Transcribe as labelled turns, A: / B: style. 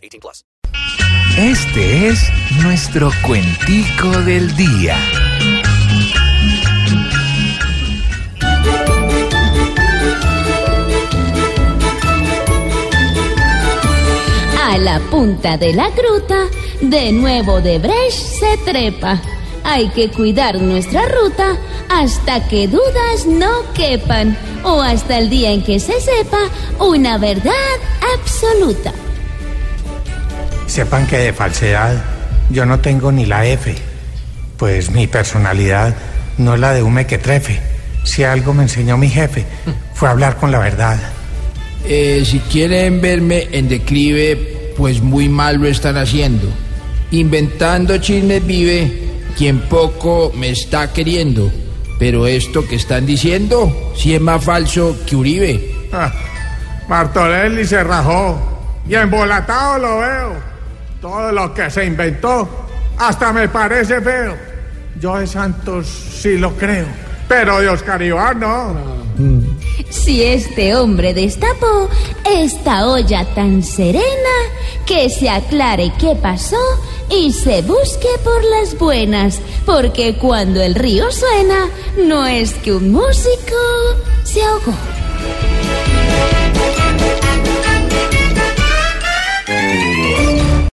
A: 18 plus.
B: Este es nuestro cuentico del día.
C: A la punta de la gruta, de nuevo de Brecht se trepa. Hay que cuidar nuestra ruta hasta que dudas no quepan o hasta el día en que se sepa una verdad absoluta.
D: Sepan que de falsedad yo no tengo ni la F, pues mi personalidad no es la de un mequetrefe. Si algo me enseñó mi jefe, fue hablar con la verdad.
E: Eh, si quieren verme en declive, pues muy mal lo están haciendo. Inventando chismes vive quien poco me está queriendo. Pero esto que están diciendo, si es más falso que Uribe.
D: Ah, Martorelli se rajó y embolatado lo veo. Todo lo que se inventó hasta me parece feo. Yo de Santos sí lo creo, pero de Oscar.
C: Si este hombre destapó esta olla tan serena, que se aclare qué pasó y se busque por las buenas, porque cuando el río suena, no es que un músico se ahogó.